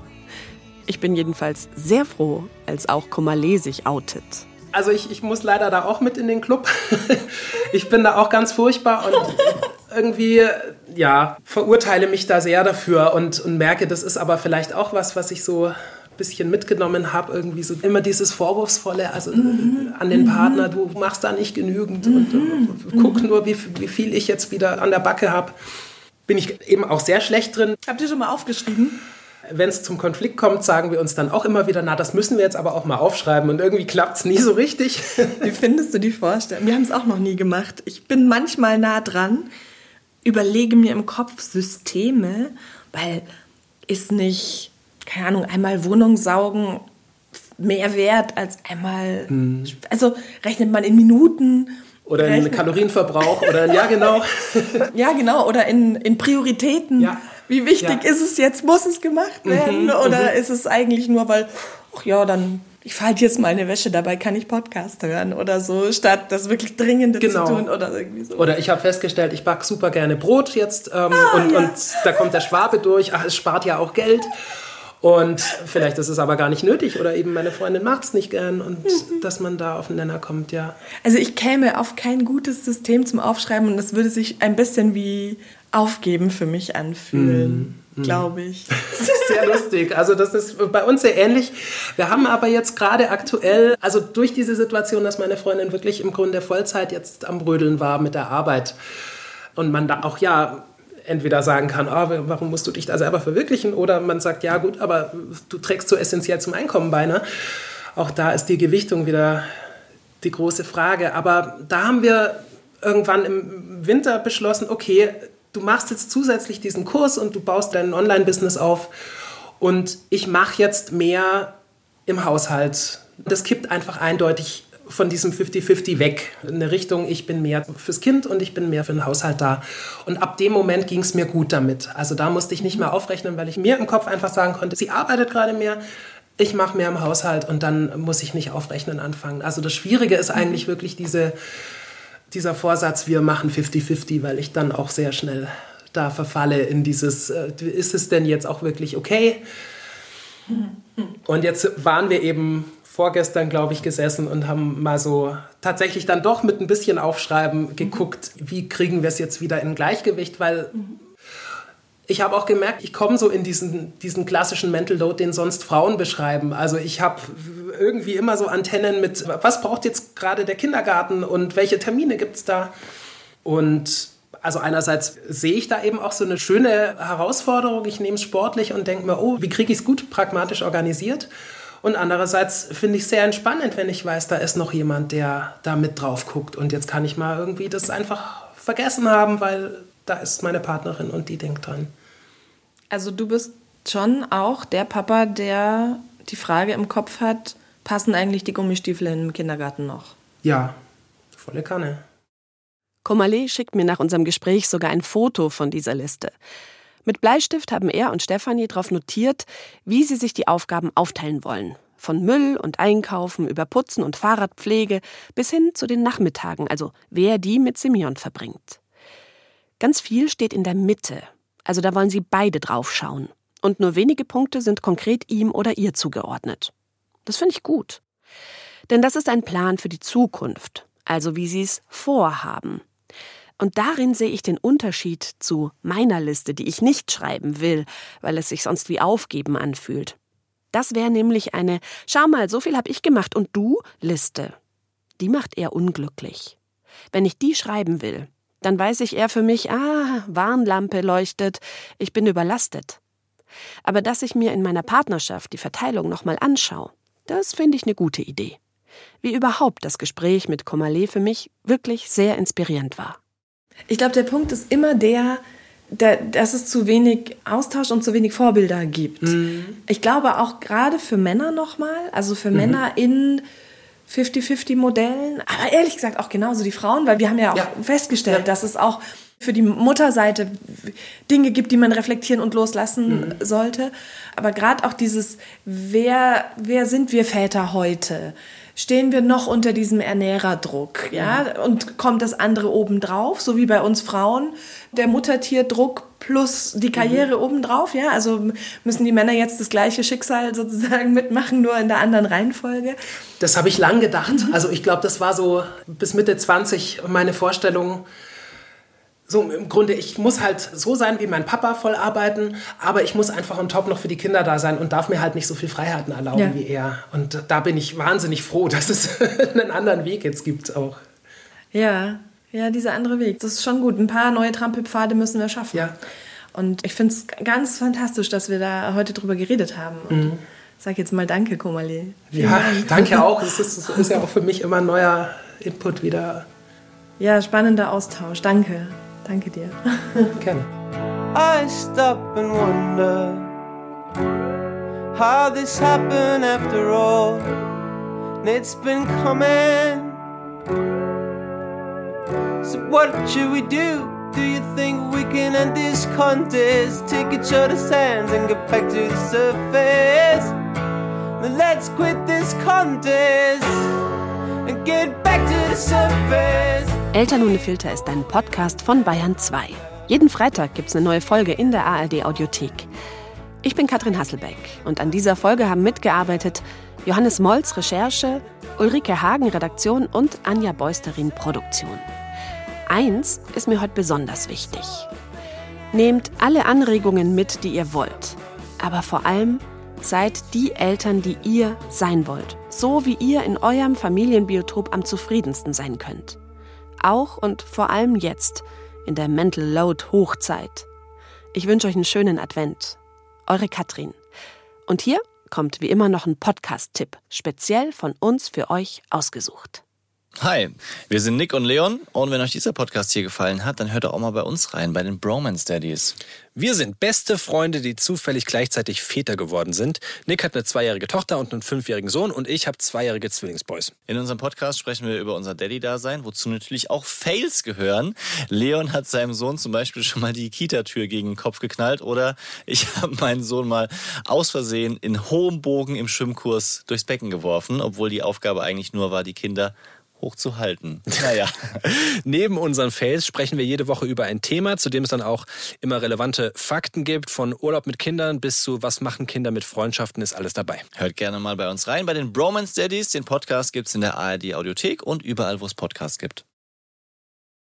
Ich bin jedenfalls sehr froh, als auch Kummerle sich outet. Also ich, ich muss leider da auch mit in den Club. [laughs] ich bin da auch ganz furchtbar und irgendwie, ja, verurteile mich da sehr dafür und, und merke, das ist aber vielleicht auch was, was ich so bisschen mitgenommen habe, irgendwie so immer dieses Vorwurfsvolle, also mhm. an den Partner, du machst da nicht genügend mhm. und, und, guck nur, wie, wie viel ich jetzt wieder an der Backe habe. Bin ich eben auch sehr schlecht drin. Habt ihr schon mal aufgeschrieben? Wenn es zum Konflikt kommt, sagen wir uns dann auch immer wieder, na, das müssen wir jetzt aber auch mal aufschreiben und irgendwie klappt es nie so richtig. [laughs] Wie findest du die Vorstellung? Wir haben es auch noch nie gemacht. Ich bin manchmal nah dran, überlege mir im Kopf Systeme, weil ist nicht keine Ahnung, einmal Wohnung saugen mehr wert als einmal, mhm. also rechnet man in Minuten. Oder in Kalorienverbrauch oder ja genau. [laughs] ja genau, oder in, in Prioritäten. Ja. Wie wichtig ja. ist es jetzt? Muss es gemacht mhm, werden? Mhm, oder mhm. ist es eigentlich nur, weil, ach ja, dann ich falte jetzt meine Wäsche, dabei kann ich Podcast hören oder so, statt das wirklich Dringende genau. zu tun oder irgendwie so. Oder ich habe festgestellt, ich backe super gerne Brot jetzt ähm, ah, und, ja. und da kommt der Schwabe durch, ach, es spart ja auch Geld. Und vielleicht ist es aber gar nicht nötig oder eben meine Freundin macht es nicht gern und mhm. dass man da auf den Nenner kommt, ja. Also ich käme auf kein gutes System zum Aufschreiben und das würde sich ein bisschen wie Aufgeben für mich anfühlen. Mhm. glaube ich. [laughs] Das ist sehr lustig. Also das ist bei uns sehr ähnlich. Wir haben aber jetzt gerade aktuell, also durch diese Situation, dass meine Freundin wirklich im Grunde Vollzeit jetzt am Brödeln war mit der Arbeit und man da auch ja entweder sagen kann, oh, warum musst du dich da selber verwirklichen, oder man sagt, ja gut, aber du trägst so essentiell zum Einkommen bei. Ne? Auch da ist die Gewichtung wieder die große Frage. Aber da haben wir irgendwann im Winter beschlossen, okay, du machst jetzt zusätzlich diesen Kurs und du baust dein Online-Business auf und ich mache jetzt mehr im Haushalt. Das kippt einfach eindeutig von diesem 50-50 weg. Eine Richtung, ich bin mehr fürs Kind und ich bin mehr für den Haushalt da. Und ab dem Moment ging es mir gut damit. Also da musste ich nicht mehr aufrechnen, weil ich mir im Kopf einfach sagen konnte, sie arbeitet gerade mehr, ich mache mehr im Haushalt und dann muss ich nicht aufrechnen anfangen. Also das Schwierige ist eigentlich wirklich diese, dieser Vorsatz, wir machen 50-50, weil ich dann auch sehr schnell da verfalle in dieses, äh, ist es denn jetzt auch wirklich okay? Und jetzt waren wir eben vorgestern, glaube ich, gesessen und haben mal so tatsächlich dann doch mit ein bisschen Aufschreiben geguckt, wie kriegen wir es jetzt wieder in Gleichgewicht, weil ich habe auch gemerkt, ich komme so in diesen, diesen klassischen Mental Load, den sonst Frauen beschreiben. Also ich habe irgendwie immer so Antennen mit, was braucht jetzt gerade der Kindergarten und welche Termine gibt es da? Und also einerseits sehe ich da eben auch so eine schöne Herausforderung. Ich nehme es sportlich und denke mir, oh, wie kriege ich es gut pragmatisch organisiert? Und andererseits finde ich es sehr entspannend, wenn ich weiß, da ist noch jemand, der da mit drauf guckt. Und jetzt kann ich mal irgendwie das einfach vergessen haben, weil da ist meine Partnerin und die denkt dran. Also du bist schon auch der Papa, der die Frage im Kopf hat, passen eigentlich die Gummistiefel im Kindergarten noch? Ja, volle Kanne. Komale schickt mir nach unserem Gespräch sogar ein Foto von dieser Liste. Mit Bleistift haben er und Stefanie darauf notiert, wie sie sich die Aufgaben aufteilen wollen. Von Müll und Einkaufen über Putzen und Fahrradpflege bis hin zu den Nachmittagen, also wer die mit Simeon verbringt. Ganz viel steht in der Mitte, also da wollen sie beide draufschauen. Und nur wenige Punkte sind konkret ihm oder ihr zugeordnet. Das finde ich gut. Denn das ist ein Plan für die Zukunft, also wie sie es vorhaben. Und darin sehe ich den Unterschied zu meiner Liste, die ich nicht schreiben will, weil es sich sonst wie Aufgeben anfühlt. Das wäre nämlich eine Schau mal, so viel habe ich gemacht und du Liste. Die macht er unglücklich. Wenn ich die schreiben will, dann weiß ich eher für mich, ah, Warnlampe leuchtet, ich bin überlastet. Aber dass ich mir in meiner Partnerschaft die Verteilung nochmal anschaue, das finde ich eine gute Idee. Wie überhaupt das Gespräch mit Komale für mich wirklich sehr inspirierend war. Ich glaube, der Punkt ist immer der, der, dass es zu wenig Austausch und zu wenig Vorbilder gibt. Mhm. Ich glaube auch gerade für Männer nochmal, also für mhm. Männer in 50-50-Modellen, aber ehrlich gesagt auch genauso die Frauen, weil wir haben ja auch ja. festgestellt, ja. dass es auch für die Mutterseite Dinge gibt, die man reflektieren und loslassen mhm. sollte. Aber gerade auch dieses, wer, wer sind wir Väter heute? stehen wir noch unter diesem Ernährerdruck, ja, und kommt das andere obendrauf, so wie bei uns Frauen, der Muttertierdruck plus die Karriere mhm. obendrauf, ja, also müssen die Männer jetzt das gleiche Schicksal sozusagen [laughs] mitmachen, nur in der anderen Reihenfolge. Das habe ich lang gedacht, also ich glaube, das war so bis Mitte 20 meine Vorstellung, so im Grunde, ich muss halt so sein wie mein Papa voll arbeiten, aber ich muss einfach on top noch für die Kinder da sein und darf mir halt nicht so viel Freiheiten erlauben ja. wie er. Und da bin ich wahnsinnig froh, [laughs] dass es einen anderen Weg jetzt gibt auch. Ja, ja, dieser andere Weg. Das ist schon gut. Ein paar neue Trampelpfade müssen wir schaffen. Ja. Und ich finde es ganz fantastisch, dass wir da heute drüber geredet haben. Und mhm. sag jetzt mal Danke, Komali. Ja, Dank. [laughs] danke auch. Es ist, ist ja auch für mich immer ein neuer Input wieder. Ja, spannender Austausch. Danke. Danke dir. [laughs] Gerne. I stop and wonder how this happened after all. And it's been coming. So what should we do? Do you think we can end this contest? Take each other's hands and get back to the surface. Then let's quit this contest and get back to the surface. Eltern ohne Filter ist ein Podcast von Bayern 2. Jeden Freitag gibt es eine neue Folge in der ARD Audiothek. Ich bin Katrin Hasselbeck und an dieser Folge haben mitgearbeitet Johannes Molz Recherche, Ulrike Hagen Redaktion und Anja Beusterin Produktion. Eins ist mir heute besonders wichtig. Nehmt alle Anregungen mit, die ihr wollt. Aber vor allem seid die Eltern, die ihr sein wollt. So wie ihr in eurem Familienbiotop am zufriedensten sein könnt auch und vor allem jetzt, in der Mental Load Hochzeit. Ich wünsche euch einen schönen Advent. Eure Katrin. Und hier kommt wie immer noch ein Podcast-Tipp, speziell von uns für euch ausgesucht. Hi, wir sind Nick und Leon und wenn euch dieser Podcast hier gefallen hat, dann hört doch auch mal bei uns rein, bei den Bromance Daddies. Wir sind beste Freunde, die zufällig gleichzeitig Väter geworden sind. Nick hat eine zweijährige Tochter und einen fünfjährigen Sohn und ich habe zweijährige Zwillingsboys. In unserem Podcast sprechen wir über unser Daddy-Dasein, wozu natürlich auch Fails gehören. Leon hat seinem Sohn zum Beispiel schon mal die Kita-Tür gegen den Kopf geknallt oder ich [laughs] habe meinen Sohn mal aus Versehen in hohem Bogen im Schwimmkurs durchs Becken geworfen, obwohl die Aufgabe eigentlich nur war, die Kinder hochzuhalten. [laughs] Naja. Neben unseren Fails sprechen wir jede Woche über ein Thema, zu dem es dann auch immer relevante Fakten gibt. Von Urlaub mit Kindern bis zu Was machen Kinder mit Freundschaften ist alles dabei. Hört gerne mal bei uns rein, bei den Bromance Daddies. Den Podcast gibt's in der ARD Audiothek und überall, wo es Podcasts gibt.